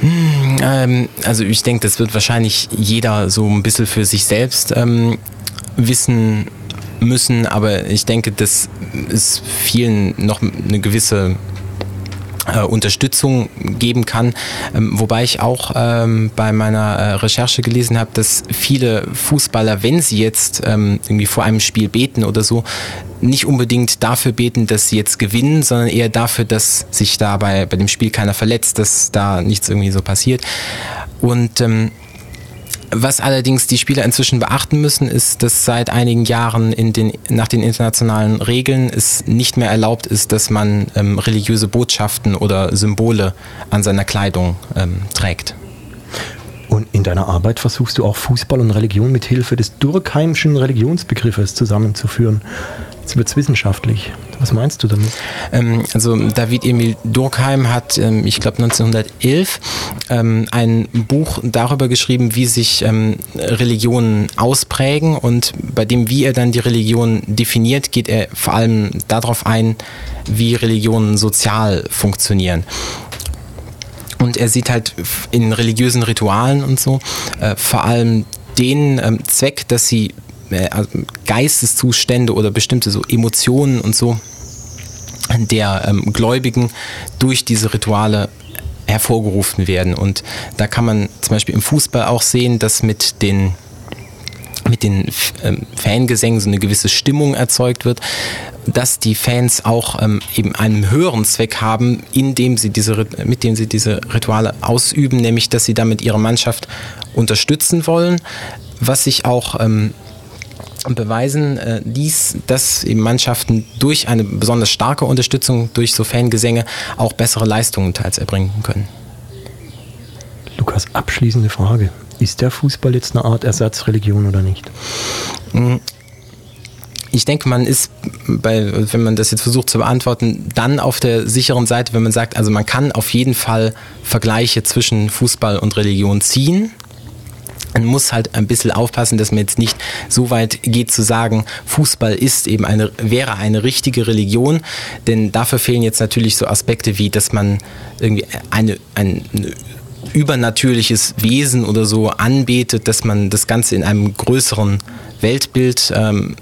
Speaker 8: Hm, ähm, also ich denke, das wird wahrscheinlich jeder so ein bisschen für sich selbst ähm, wissen müssen, aber ich denke, dass es vielen noch eine gewisse äh, Unterstützung geben kann. Ähm, wobei ich auch ähm, bei meiner äh, Recherche gelesen habe, dass viele Fußballer, wenn sie jetzt ähm, irgendwie vor einem Spiel beten oder so, nicht unbedingt dafür beten, dass sie jetzt gewinnen, sondern eher dafür, dass sich dabei bei dem Spiel keiner verletzt, dass da nichts irgendwie so passiert. Und ähm, was allerdings die Spieler inzwischen beachten müssen, ist, dass seit einigen Jahren in den, nach den internationalen Regeln es nicht mehr erlaubt ist, dass man ähm, religiöse Botschaften oder Symbole an seiner Kleidung ähm, trägt.
Speaker 3: Und in deiner Arbeit versuchst du auch Fußball und Religion mit Hilfe des Durkheimschen Religionsbegriffes zusammenzuführen. Jetzt wird es wissenschaftlich. Was meinst du damit?
Speaker 8: Ähm, also David Emil Durkheim hat, ähm, ich glaube 1911, ähm, ein Buch darüber geschrieben, wie sich ähm, Religionen ausprägen und bei dem, wie er dann die Religion definiert, geht er vor allem darauf ein, wie Religionen sozial funktionieren. Und er sieht halt in religiösen Ritualen und so äh, vor allem den ähm, Zweck, dass sie also Geisteszustände oder bestimmte so Emotionen und so der ähm, Gläubigen durch diese Rituale hervorgerufen werden. Und da kann man zum Beispiel im Fußball auch sehen, dass mit den mit den ähm, Fangesängen so eine gewisse Stimmung erzeugt wird, dass die Fans auch ähm, eben einen höheren Zweck haben, indem sie diese, mit dem sie diese Rituale ausüben, nämlich dass sie damit ihre Mannschaft unterstützen wollen, was sich auch ähm, beweisen äh, ließ, dass eben Mannschaften durch eine besonders starke Unterstützung durch so Fangesänge auch bessere Leistungen teils erbringen können.
Speaker 3: Lukas, abschließende Frage. Ist der Fußball jetzt eine Art Ersatzreligion oder nicht?
Speaker 8: Hm. ich denke, man ist, bei, wenn man das jetzt versucht zu beantworten, dann auf der sicheren Seite, wenn man sagt, also man kann auf jeden Fall Vergleiche zwischen Fußball und Religion ziehen. Man muss halt ein bisschen aufpassen, dass man jetzt nicht so weit geht zu sagen, Fußball ist eben eine, wäre eine richtige Religion, denn dafür fehlen jetzt natürlich so Aspekte wie, dass man irgendwie eine, ein übernatürliches Wesen oder so anbetet, dass man das Ganze in einem größeren Weltbild ähm,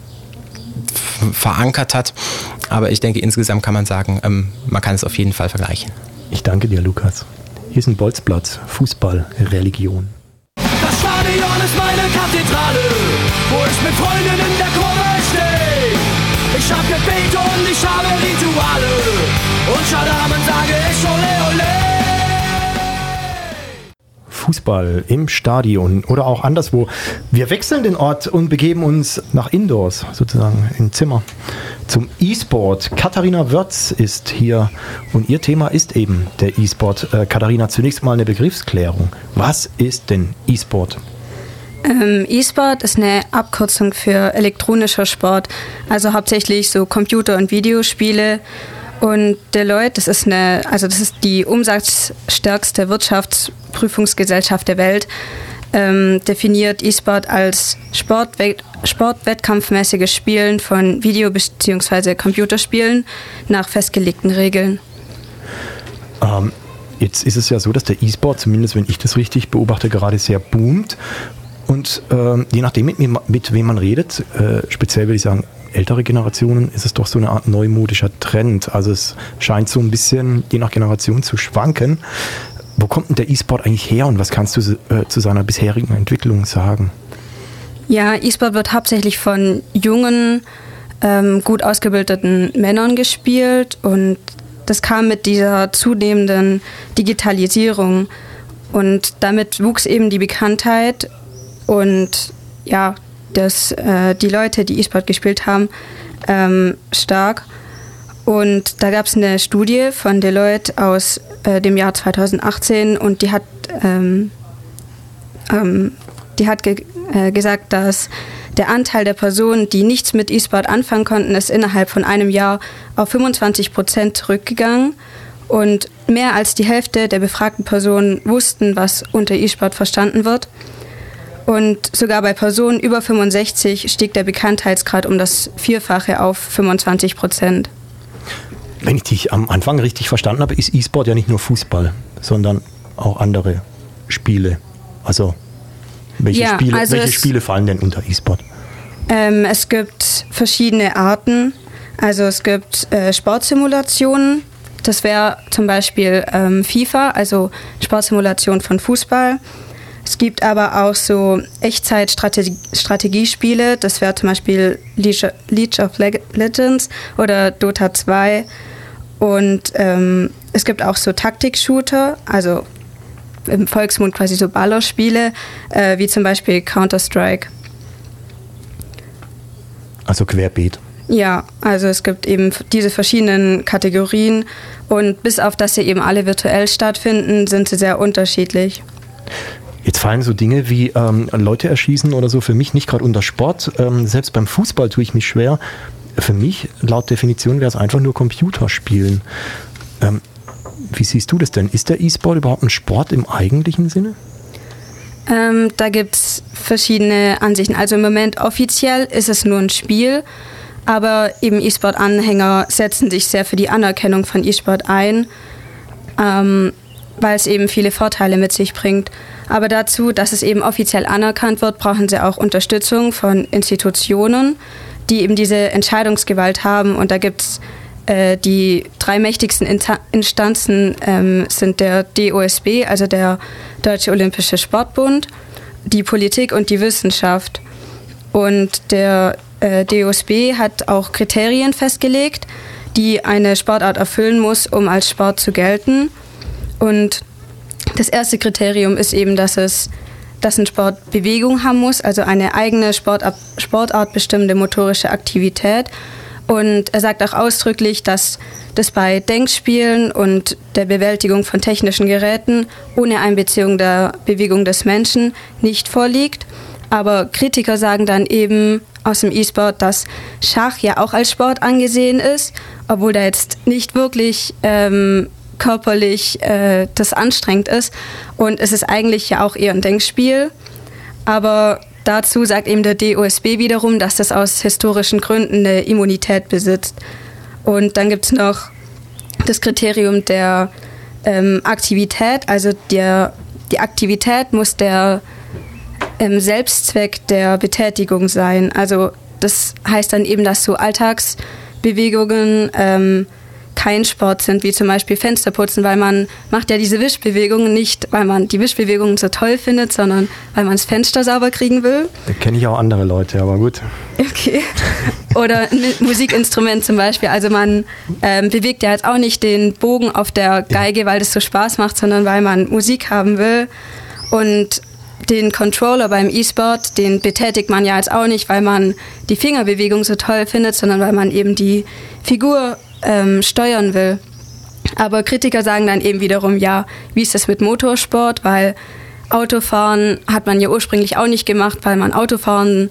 Speaker 8: verankert hat. Aber ich denke, insgesamt kann man sagen, ähm, man kann es auf jeden Fall vergleichen.
Speaker 3: Ich danke dir, Lukas. Hier ist ein Bolzplatz, Fußball, Religion.
Speaker 9: Stadion ist meine Kathedrale, wo ich mit Freunden in der Kurve stehe. Ich hab Gebete und ich habe Rituale. Und Schadamen sage ich ole ole.
Speaker 3: Fußball im Stadion oder auch anderswo. Wir wechseln den Ort und begeben uns nach Indoors, sozusagen im Zimmer, zum E-Sport. Katharina Wörz ist hier und ihr Thema ist eben der E-Sport. Äh, Katharina, zunächst mal eine Begriffsklärung. Was ist denn E-Sport?
Speaker 10: Ähm, E-Sport ist eine Abkürzung für elektronischer Sport, also hauptsächlich so Computer- und Videospiele. Und Deloitte, das ist eine, also das ist die umsatzstärkste Wirtschaftsprüfungsgesellschaft der Welt, ähm, definiert E-Sport als Sportwett sportwettkampfmäßiges Spielen von Video- bzw. Computerspielen nach festgelegten Regeln.
Speaker 3: Ähm, jetzt ist es ja so, dass der E-Sport, zumindest wenn ich das richtig beobachte, gerade sehr boomt. Und ähm, je nachdem, mit, mit wem man redet, äh, speziell würde ich sagen, ältere Generationen, ist es doch so eine Art neumodischer Trend. Also es scheint so ein bisschen je nach Generation zu schwanken. Wo kommt denn der E-Sport eigentlich her und was kannst du äh, zu seiner bisherigen Entwicklung sagen?
Speaker 10: Ja, E-Sport wird hauptsächlich von jungen, ähm, gut ausgebildeten Männern gespielt und das kam mit dieser zunehmenden Digitalisierung und damit wuchs eben die Bekanntheit und ja, dass äh, die Leute, die E-Sport gespielt haben, ähm, stark. Und da gab es eine Studie von Deloitte aus äh, dem Jahr 2018 und die hat, ähm, ähm, die hat ge äh, gesagt, dass der Anteil der Personen, die nichts mit E-Sport anfangen konnten, ist innerhalb von einem Jahr auf 25 Prozent zurückgegangen. Und mehr als die Hälfte der befragten Personen wussten, was unter E-Sport verstanden wird. Und sogar bei Personen über 65 stieg der Bekanntheitsgrad um das Vierfache auf 25 Prozent.
Speaker 3: Wenn ich dich am Anfang richtig verstanden habe, ist E-Sport ja nicht nur Fußball, sondern auch andere Spiele. Also welche,
Speaker 10: Ja,
Speaker 3: Spiele,
Speaker 10: also
Speaker 3: welche
Speaker 10: es-
Speaker 3: Spiele fallen denn unter E-Sport?
Speaker 10: Ähm, es gibt verschiedene Arten. Also es gibt äh, Sportsimulationen. Das wäre zum Beispiel ähm, FIFA, also Sportsimulation von Fußball. Es gibt aber auch so Echtzeit-Strategiespiele. Das wäre zum Beispiel League League of Leg- Legends oder Dota 2. Und ähm, es gibt auch so Taktik-Shooter, also im Volksmund quasi so Ballerspiele, äh, wie zum Beispiel Counter-Strike.
Speaker 3: Also querbeet.
Speaker 10: Ja, also es gibt eben diese verschiedenen Kategorien und bis auf dass sie eben alle virtuell stattfinden, sind sie sehr unterschiedlich.
Speaker 3: Jetzt fallen so Dinge wie ähm, Leute erschießen oder so für mich nicht gerade unter Sport. Ähm, selbst beim Fußball tue ich mich schwer. Für mich, laut Definition, wäre es einfach nur Computerspielen. Ähm, wie siehst du das denn? Ist der E-Sport überhaupt ein Sport im eigentlichen Sinne?
Speaker 10: Ähm, da gibt es verschiedene Ansichten. Also im Moment offiziell ist es nur ein Spiel, aber eben E-Sport-Anhänger setzen sich sehr für die Anerkennung von E-Sport ein, ähm, weil es eben viele Vorteile mit sich bringt. Aber dazu, dass es eben offiziell anerkannt wird, brauchen sie auch Unterstützung von Institutionen, die eben diese Entscheidungsgewalt haben. Und da gibt es äh, die drei mächtigsten Instanzen ähm, sind der DOSB, also der Deutsche Olympische Sportbund, die Politik und die Wissenschaft. Und der äh, DOSB hat auch Kriterien festgelegt, die eine Sportart erfüllen muss, um als Sport zu gelten. Und das erste Kriterium ist eben, dass es dass ein Sport Bewegung haben muss, also eine eigene Sportart, Sportart bestimmte motorische Aktivität. Und er sagt auch ausdrücklich, dass das bei Denkspielen und der Bewältigung von technischen Geräten ohne Einbeziehung der Bewegung des Menschen nicht vorliegt. Aber Kritiker sagen dann eben, aus dem E-Sport, dass Schach ja auch als Sport angesehen ist, obwohl da jetzt nicht wirklich ähm, körperlich äh, das anstrengend ist. Und es ist eigentlich ja auch eher ein Denkspiel. Aber dazu sagt eben der DOSB wiederum, dass das aus historischen Gründen eine Immunität besitzt. Und dann gibt es noch das Kriterium der ähm, Aktivität, also der, die Aktivität muss der ähm, Selbstzweck der Betätigung sein. Also das heißt dann eben, dass so Alltagsbewegungen ähm, kein Sport sind, wie zum Beispiel Fensterputzen, weil man macht ja diese Wischbewegungen nicht, weil man die Wischbewegungen so toll findet, sondern weil man das Fenster sauber kriegen will.
Speaker 3: Da kenne ich auch andere Leute, aber gut.
Speaker 10: Okay. Oder ein Musikinstrument zum Beispiel. Also man ähm, bewegt ja jetzt auch nicht den Bogen auf der Geige, weil das so Spaß macht, sondern weil man Musik haben will. Und den Controller beim E-Sport, den betätigt man ja jetzt auch nicht, weil man die Fingerbewegung so toll findet, sondern weil man eben die Figur ähm, steuern will. Aber Kritiker sagen dann eben wiederum, ja, wie ist das mit Motorsport? Weil Autofahren hat man ja ursprünglich auch nicht gemacht, weil man Autofahren,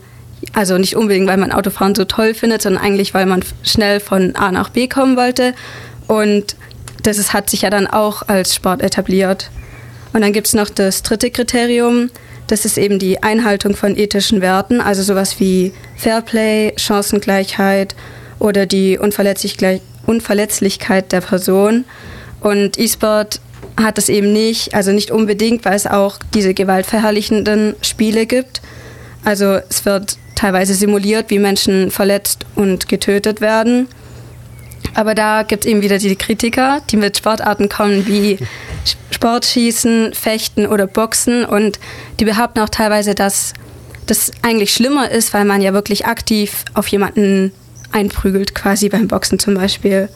Speaker 10: also nicht unbedingt, weil man Autofahren so toll findet, sondern eigentlich, weil man schnell von A nach B kommen wollte. Und das ist, hat sich ja dann auch als Sport etabliert. Und dann gibt es noch das dritte Kriterium, das ist eben die Einhaltung von ethischen Werten, also sowas wie Fairplay, Chancengleichheit oder die Unverletzlichkeit Unverletzlichkeit der Person. Und E-Sport hat das eben nicht, also nicht unbedingt, weil es auch diese gewaltverherrlichenden Spiele gibt. Also es wird teilweise simuliert, wie Menschen verletzt und getötet werden. Aber da gibt es eben wieder die Kritiker, die mit Sportarten kommen wie Sportschießen, Fechten oder Boxen und die behaupten auch teilweise, dass das eigentlich schlimmer ist, weil man ja wirklich aktiv auf jemanden einprügelt, quasi beim Boxen zum Beispiel.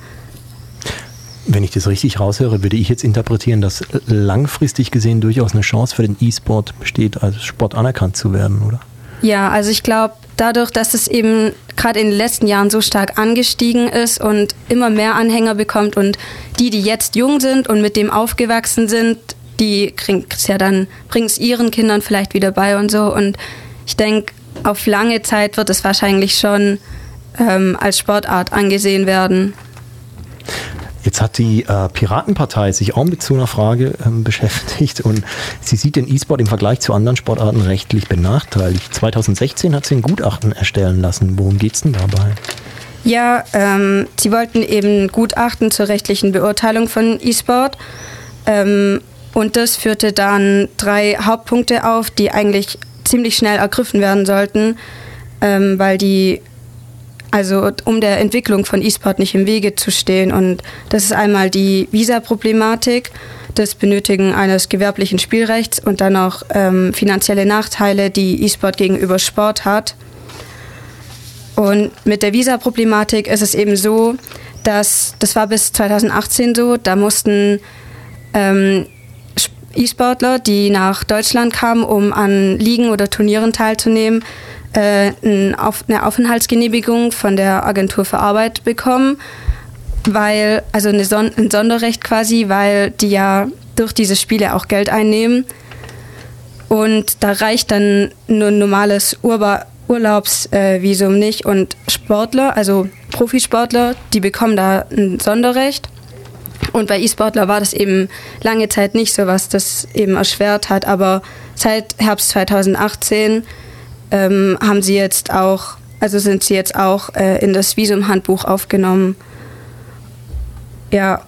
Speaker 3: Wenn ich das richtig raushöre, würde ich jetzt interpretieren, dass langfristig gesehen durchaus eine Chance für den E-Sport besteht, als Sport anerkannt zu werden, oder?
Speaker 10: Ja, also ich glaube, dadurch, dass es eben gerade in den letzten Jahren so stark angestiegen ist und immer mehr Anhänger bekommt und die, die jetzt jung sind und mit dem aufgewachsen sind, die kriegen es ja dann, bringen es ihren Kindern vielleicht wieder bei und so. Und ich denke, auf lange Zeit wird es wahrscheinlich schon ähm, als Sportart angesehen werden.
Speaker 3: Jetzt hat die äh, Piratenpartei sich auch mit so einer Frage ähm, beschäftigt und sie sieht den E-Sport im Vergleich zu anderen Sportarten rechtlich benachteiligt. 2016 hat sie ein Gutachten erstellen lassen. Worum geht es denn dabei?
Speaker 10: Ja, ähm, sie wollten eben Gutachten zur rechtlichen Beurteilung von E-Sport. Ähm, und das führte dann drei Hauptpunkte auf, die eigentlich ziemlich schnell ergriffen werden sollten, ähm, weil die also um der Entwicklung von E-Sport nicht im Wege zu stehen. Und das ist einmal die Visa-Problematik, das Benötigen eines gewerblichen Spielrechts und dann auch ähm, finanzielle Nachteile, die E-Sport gegenüber Sport hat. Und mit der Visa-Problematik ist es eben so, dass das war bis 2018 so, da mussten ähm, E-Sportler, die nach Deutschland kamen, um an Ligen oder Turnieren teilzunehmen, äh, eine Aufenthaltsgenehmigung von der Agentur für Arbeit bekommen, weil, also eine Son ein Sonderrecht quasi, weil die ja durch diese Spiele auch Geld einnehmen. Und da reicht dann nur ein normales Urba Urlaubsvisum äh, nicht. Und Sportler, also Profisportler, die bekommen da ein Sonderrecht. Und bei E-Sportler war das eben lange Zeit nicht so, was das eben erschwert hat. Aber seit Herbst 2018 ähm, haben sie jetzt auch, also sind sie jetzt auch äh, in das Visumhandbuch aufgenommen. Ja.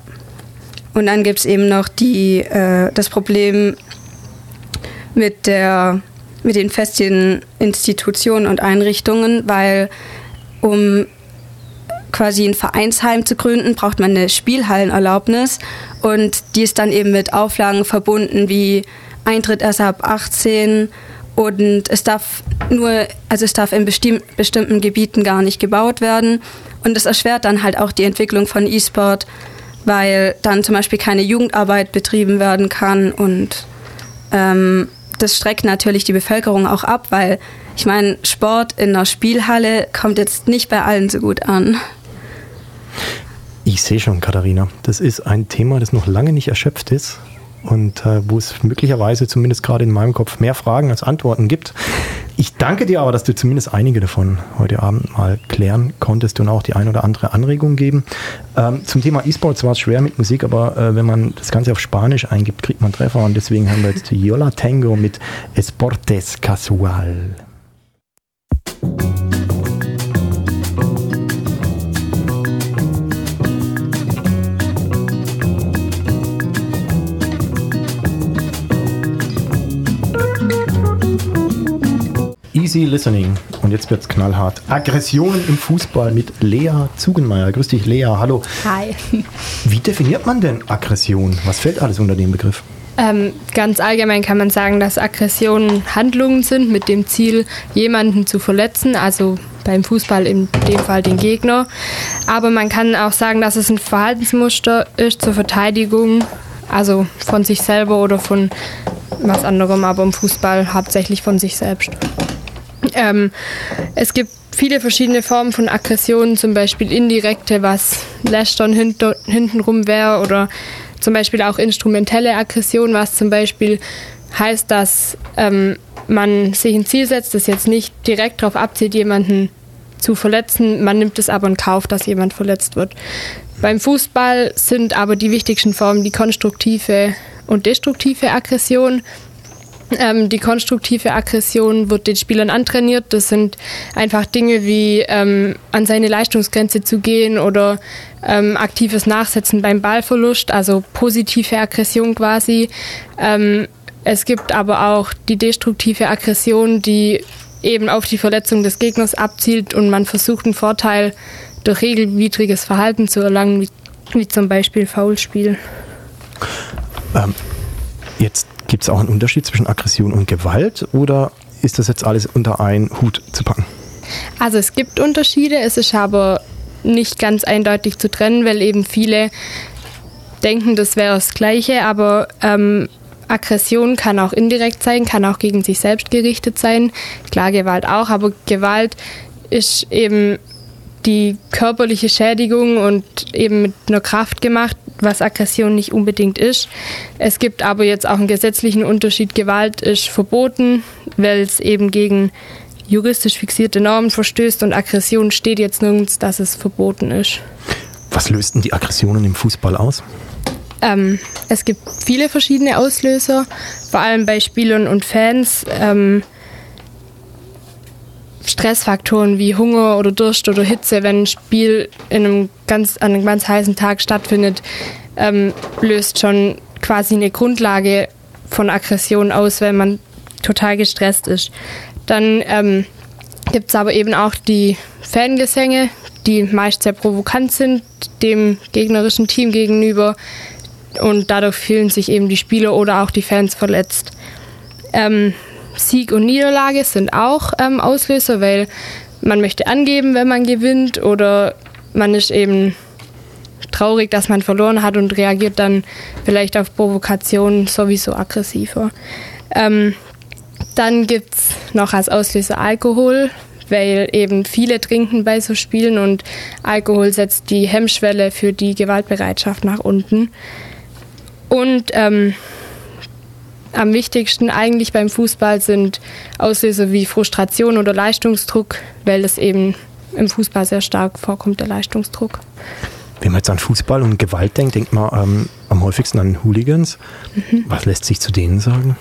Speaker 10: Und dann gibt es eben noch die, äh, das Problem mit, der, mit den festen Institutionen und Einrichtungen, weil um quasi ein Vereinsheim zu gründen, braucht man eine Spielhallenerlaubnis und die ist dann eben mit Auflagen verbunden wie Eintritt erst ab 18 und es darf nur, also es darf in bestimm bestimmten Gebieten gar nicht gebaut werden. Und das erschwert dann halt auch die Entwicklung von E-Sport, weil dann zum Beispiel keine Jugendarbeit betrieben werden kann. Und ähm, das streckt natürlich die Bevölkerung auch ab, weil ich meine, Sport in einer Spielhalle kommt jetzt nicht bei allen so gut an.
Speaker 3: Ich sehe schon, Katharina, das ist ein Thema, das noch lange nicht erschöpft ist und äh, wo es möglicherweise zumindest gerade in meinem Kopf mehr Fragen als Antworten gibt. Ich danke dir aber, dass du zumindest einige davon heute Abend mal klären konntest und auch die ein oder andere Anregung geben. Ähm, zum Thema E-Sports war es schwer mit Musik, aber äh, wenn man das Ganze auf Spanisch eingibt, kriegt man Treffer und deswegen haben wir jetzt Yola Tango mit Esportes Casual. Easy Listening. Und jetzt wird's knallhart. Aggressionen im Fußball mit Lea Zugenmeier. Grüß dich, Lea. Hallo.
Speaker 11: Hi.
Speaker 3: Wie definiert man denn Aggression? Was fällt alles unter den Begriff?
Speaker 11: Ähm, ganz allgemein kann man sagen, dass Aggressionen Handlungen sind mit dem Ziel, jemanden zu verletzen, also beim Fußball in dem Fall den Gegner. Aber man kann auch sagen, dass es ein Verhaltensmuster ist zur Verteidigung, also von sich selber oder von was anderem, aber im Fußball hauptsächlich von sich selbst. Ähm, es gibt viele verschiedene Formen von Aggressionen, zum Beispiel indirekte, was Lästern hintenrum wäre, oder zum Beispiel auch instrumentelle Aggression, was zum Beispiel heißt, dass ähm, man sich ein Ziel setzt, das jetzt nicht direkt darauf abzielt, jemanden zu verletzen, man nimmt es aber in Kauf, dass jemand verletzt wird. Beim Fußball sind aber die wichtigsten Formen die konstruktive und destruktive Aggression. Ähm, die konstruktive Aggression wird den Spielern antrainiert. Das sind einfach Dinge wie ähm, an seine Leistungsgrenze zu gehen oder ähm, aktives Nachsetzen beim Ballverlust, also positive Aggression quasi. Ähm, es gibt aber auch die destruktive Aggression, die eben auf die Verletzung des Gegners abzielt und man versucht einen Vorteil durch regelwidriges Verhalten zu erlangen, wie, wie zum Beispiel Foulspiel.
Speaker 3: Ähm, jetzt gibt es auch einen Unterschied zwischen Aggression und Gewalt oder ist das jetzt alles unter einen Hut zu packen?
Speaker 11: Also es gibt Unterschiede, es ist aber nicht ganz eindeutig zu trennen, weil eben viele denken, das wäre das Gleiche, aber ähm, Aggression kann auch indirekt sein, kann auch gegen sich selbst gerichtet sein. Klar, Gewalt auch, aber Gewalt ist eben die körperliche Schädigung und eben mit einer Kraft gemacht, was Aggression nicht unbedingt ist. Es gibt aber jetzt auch einen gesetzlichen Unterschied. Gewalt ist verboten, weil es eben gegen juristisch fixierte Normen verstößt und Aggression steht jetzt nirgends, dass es verboten ist.
Speaker 3: Was löst denn die Aggressionen im Fußball aus?
Speaker 11: Ähm, es gibt viele verschiedene Auslöser, vor allem bei Spielern und Fans. Ähm, Stressfaktoren wie Hunger oder Durst oder Hitze, wenn ein Spiel in einem ganz, an einem ganz heißen Tag stattfindet, ähm, löst schon quasi eine Grundlage von Aggression aus, wenn man total gestresst ist. Dann ähm, gibt es aber eben auch die Fangesänge, die meist sehr provokant sind dem gegnerischen Team gegenüber und dadurch fühlen sich eben die Spieler oder auch die Fans verletzt. Ähm, Sieg und Niederlage sind auch ähm, Auslöser, weil man möchte angeben, wenn man gewinnt oder man ist eben traurig, dass man verloren hat und reagiert dann vielleicht auf Provokationen sowieso aggressiver. Ähm, dann gibt es noch als Auslöser Alkohol, weil eben viele trinken bei so Spielen und Alkohol setzt die Hemmschwelle für die Gewaltbereitschaft nach unten. Und ähm, am wichtigsten eigentlich beim Fußball sind Auslöser wie Frustration oder Leistungsdruck, weil es eben im Fußball sehr stark vorkommt, der Leistungsdruck.
Speaker 3: Wenn man jetzt an Fußball und Gewalt denkt, denkt man ähm, am häufigsten an Hooligans. Mhm. Was lässt sich zu denen sagen?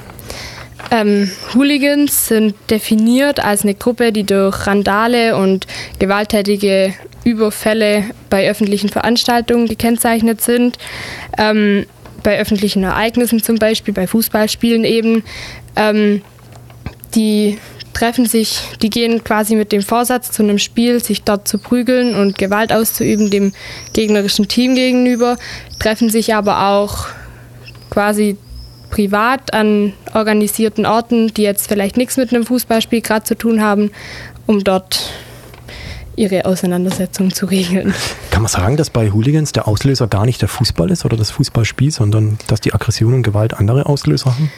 Speaker 11: Ähm, Hooligans sind definiert als eine Gruppe, die durch Randale und gewalttätige Überfälle bei öffentlichen Veranstaltungen gekennzeichnet sind. Ähm, bei öffentlichen Ereignissen zum Beispiel, bei Fußballspielen eben. Ähm, die treffen sich, die gehen quasi mit dem Vorsatz zu einem Spiel, sich dort zu prügeln und Gewalt auszuüben dem gegnerischen Team gegenüber, treffen sich aber auch quasi privat an organisierten Orten, die jetzt vielleicht nichts mit einem Fußballspiel gerade zu tun haben, um dort ihre Auseinandersetzung zu regeln.
Speaker 3: Kann man sagen, dass bei Hooligans der Auslöser gar nicht der Fußball ist oder das Fußballspiel, sondern dass die Aggression und Gewalt andere Auslöser haben?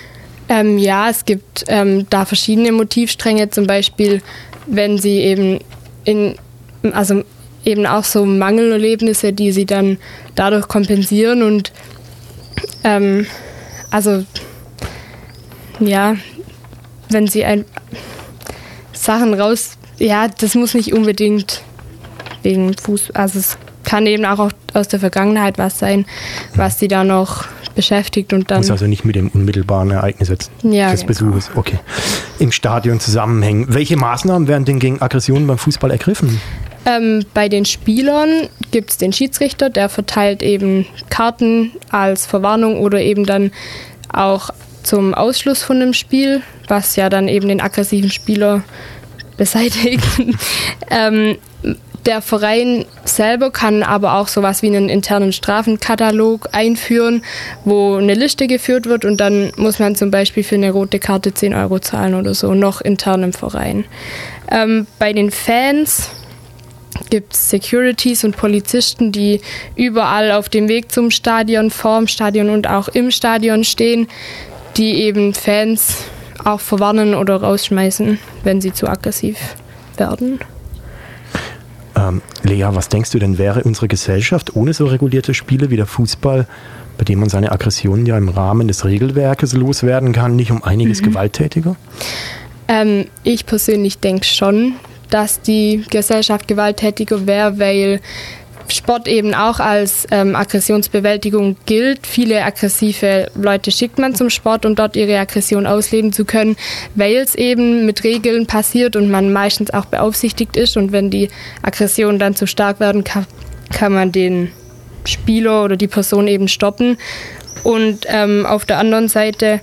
Speaker 11: Ähm, ja, es gibt ähm, da verschiedene Motivstränge, zum Beispiel, wenn sie eben in, also eben auch so Mangelerlebnisse, die sie dann dadurch kompensieren und ähm, also ja, wenn sie ein Sachen raus. Ja, das muss nicht unbedingt wegen Fuß. Also es kann eben auch aus der Vergangenheit was sein, was die da noch beschäftigt und dann.
Speaker 3: Muss also nicht mit dem unmittelbaren Ereignis jetzt
Speaker 11: Ja,
Speaker 3: des
Speaker 11: genau.
Speaker 3: Besuches. Okay. Im Stadion zusammenhängen. Welche Maßnahmen werden denn gegen Aggressionen beim Fußball ergriffen?
Speaker 11: Ähm, bei den Spielern gibt es den Schiedsrichter, der verteilt eben Karten als Verwarnung oder eben dann auch zum Ausschluss von dem Spiel, was ja dann eben den aggressiven Spieler beseitigt. [LAUGHS] ähm, der Verein selber kann aber auch sowas wie einen internen Strafenkatalog einführen, wo eine Liste geführt wird und dann muss man zum Beispiel für eine rote Karte 10 Euro zahlen oder so, noch intern im Verein. Ähm, bei den Fans gibt es Securities und Polizisten, die überall auf dem Weg zum Stadion, vorm Stadion und auch im Stadion stehen, die eben Fans auch verwarnen oder rausschmeißen, wenn sie zu aggressiv werden.
Speaker 3: Ähm, Lea, was denkst du denn, wäre unsere Gesellschaft ohne so regulierte Spiele wie der Fußball, bei dem man seine Aggressionen ja im Rahmen des Regelwerkes loswerden kann, nicht um einiges
Speaker 11: Mhm.
Speaker 3: gewalttätiger?
Speaker 11: Ähm, ich persönlich denke schon, dass die Gesellschaft gewalttätiger wäre, weil Sport eben auch als ähm, Aggressionsbewältigung gilt. Viele aggressive Leute schickt man zum Sport, um dort ihre Aggression ausleben zu können, weil es eben mit Regeln passiert und man meistens auch beaufsichtigt ist. Und wenn die Aggressionen dann zu stark werden, kann, kann man den Spieler oder die Person eben stoppen. Und ähm, auf der anderen Seite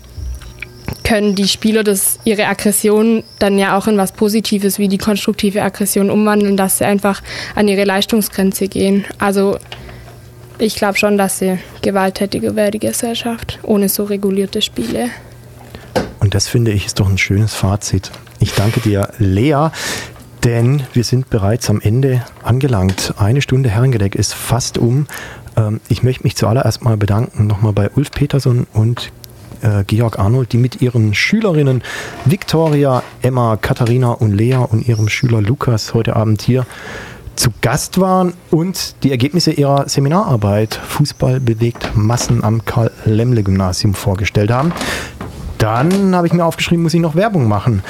Speaker 11: können die Spieler das, ihre Aggression dann ja auch in was Positives wie die konstruktive Aggression umwandeln, dass sie einfach an ihre Leistungsgrenze gehen. Also ich glaube schon, dass sie gewalttätiger wäre, die Gesellschaft, ohne so regulierte Spiele.
Speaker 3: Und das finde ich ist doch ein schönes Fazit. Ich danke dir, Lea, denn wir sind bereits am Ende angelangt. Eine Stunde Herrengedeck ist fast um. Ähm, Ich möchte mich zuallererst mal bedanken, nochmal bei Ulf Peterson und äh, Georg Arnold, die mit ihren Schülerinnen Victoria, Emma, Katharina und Lea und ihrem Schüler Lukas heute Abend hier zu Gast waren und die Ergebnisse ihrer Seminararbeit Fußball bewegt Massen am Karl-Lemle-Gymnasium vorgestellt haben. Dann habe ich mir aufgeschrieben, muss ich noch Werbung machen.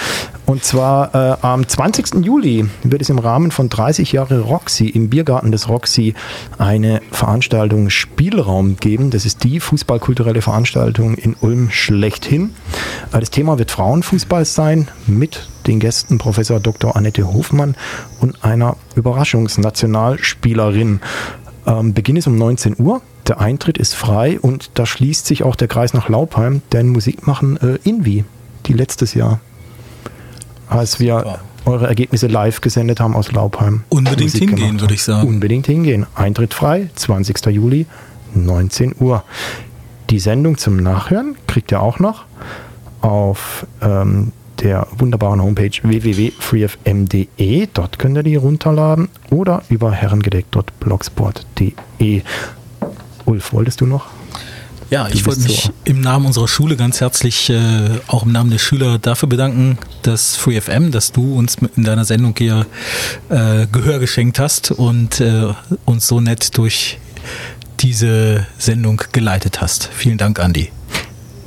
Speaker 3: Und zwar äh, am 20. Juli wird es im Rahmen von 30 Jahre Roxy im Biergarten des Roxy eine Veranstaltung Spielraum geben. Das ist die fußballkulturelle Veranstaltung in Ulm schlechthin. Äh, das Thema wird Frauenfußball sein mit den Gästen Professor Dr. Annette Hofmann und einer Überraschungsnationalspielerin. Ähm, Beginn ist um 19 Uhr. Der Eintritt ist frei und da schließt sich auch der Kreis nach Laubheim, denn Musik machen äh, Invi, die letztes Jahr, als wir eure Ergebnisse live gesendet haben aus Laubheim.
Speaker 12: Unbedingt
Speaker 3: Musik
Speaker 12: hingehen, würde ich sagen.
Speaker 3: Unbedingt hingehen. Eintritt frei, 20. Juli, 19 Uhr. Die Sendung zum Nachhören kriegt ihr auch noch auf ähm, der wunderbaren Homepage www.freefm.de. Dort könnt ihr die runterladen oder über herrengedeck.blogsport.de. Ulf, wolltest du noch?
Speaker 12: Ja, ich wollte mich
Speaker 3: so-
Speaker 12: im Namen unserer Schule ganz herzlich, äh, auch im Namen der Schüler, dafür bedanken, dass FreeFM, dass du uns in deiner Sendung hier äh, Gehör geschenkt hast und äh, uns so nett durch diese Sendung geleitet hast. Vielen Dank, Andi.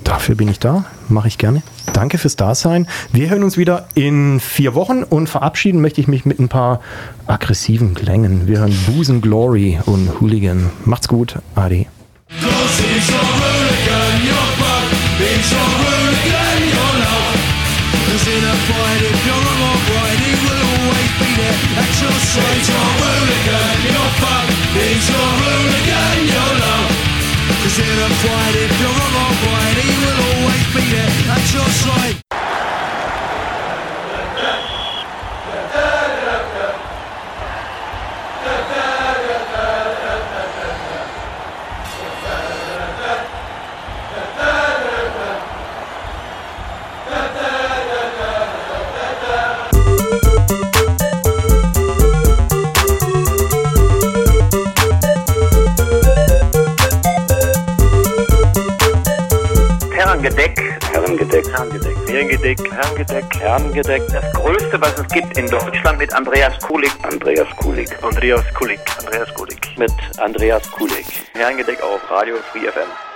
Speaker 3: Dafür bin ich da, mache ich gerne. Danke fürs Dasein. Wir hören uns wieder in vier Wochen und verabschieden möchte ich mich mit ein paar aggressiven Klängen. Wir hören Busen Glory und Hooligan. Macht's gut, Adi.
Speaker 9: Cause in a fight, if you're wrong or right, beat it, and just like
Speaker 13: Herrengedeck. Herrengedeck. Herrengedeck. Herrengedeck. Herrengedeck. Herrengedeck. Das Größte, was es gibt in Deutschland mit Andreas Kulik. Andreas Kulik. Andreas Kulik. Andreas Kulik. Mit Andreas Kulik. Herrengedeck auf Radio Free FM.